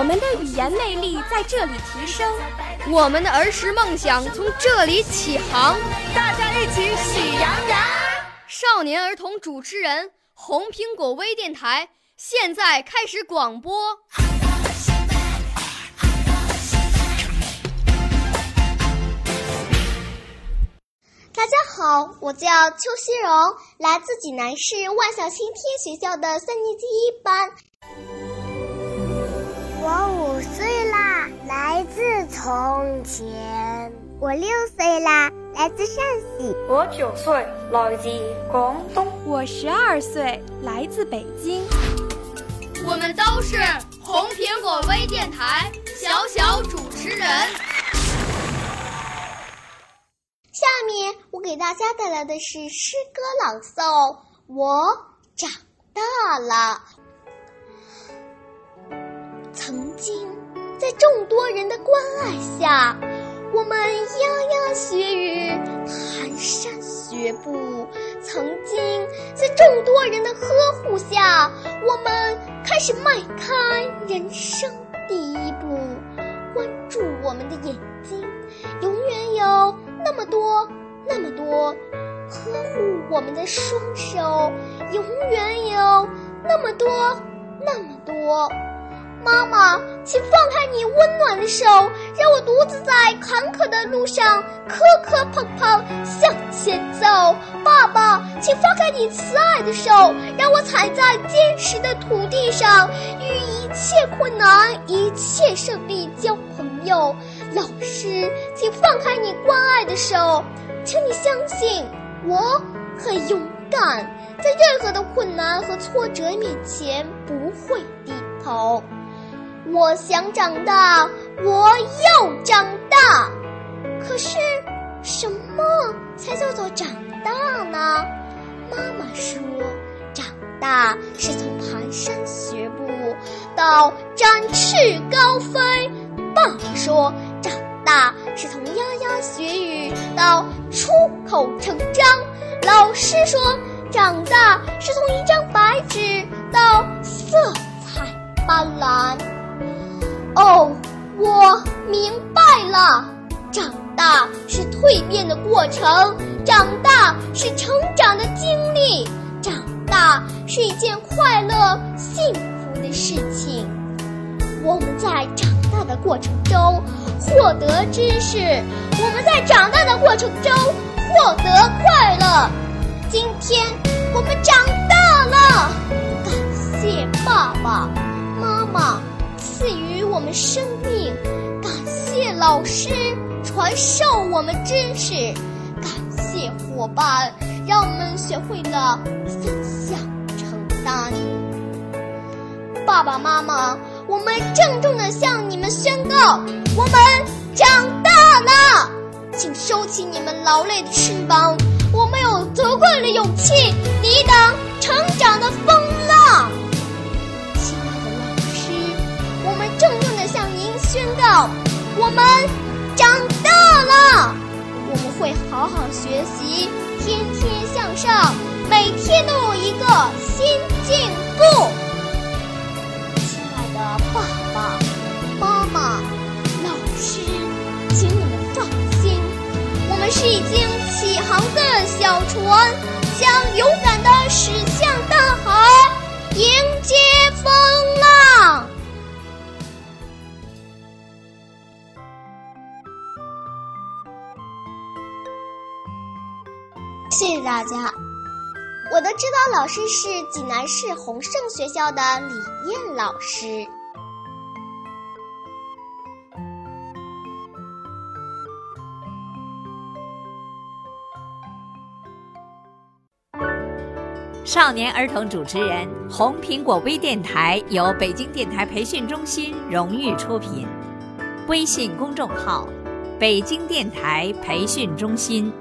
我们的语言魅力在这里提升，我们的儿时梦想从这里起航。大家一起喜羊羊。少年儿童主持人，红苹果微电台现在开始广播。大家好，我叫邱希荣，来自济南市万象青天学校的三年级一班。我五岁啦，来自从前。我六岁啦，来自陕西。我九岁，来自广东。我十二岁，来自北京。我们都是红苹果微电台小小主持人。下面我给大家带来的是诗歌朗诵。我长大了。曾经，在众多人的关爱下，我们牙牙学语，蹒跚学步。曾经，在众多人的呵护下，我们开始迈开人生第一步。关注我们的眼睛，永远有那么多、那么多；呵护我们的双手，永远有那么多、那么多。妈妈，请放开你温暖的手，让我独自在坎坷的路上磕磕碰碰向前走。爸爸，请放开你慈爱的手，让我踩在坚实的土地上，与一切困难、一切胜利交朋友。老师，请放开你关爱的手，请你相信我很勇敢，在任何的困难和挫折面前不会低头。我想长大，我要长大。可是，什么才叫做长大呢？妈妈说，长大是从蹒跚学步到展翅高飞；爸爸说，长大是从牙牙学语到出口成章；老师说，长大是从一张白纸到色彩斑斓。哦，我明白了，长大是蜕变的过程，长大是成长的经历，长大是一件快乐幸福的事情。我们在长大的过程中获得知识，我们在长大的过程中获得快乐。今天我们长大了，感谢爸爸。我们生命，感谢老师传授我们知识，感谢伙伴让我们学会了分享承担。爸爸妈妈，我们郑重的向你们宣告：我们长大了，请收起你们劳累的翅膀，我们有足够的勇气抵挡成长的风我们长大了，我们会好好学习，天天向上，每天都有一个新进步。亲爱的爸爸妈妈、老师，请你们放心，我们是已经起航的小船，将勇敢地驶向大海，迎谢谢大家。我的指导老师是济南市宏盛学校的李艳老师。少年儿童主持人，红苹果微电台由北京电台培训中心荣誉出品，微信公众号：北京电台培训中心。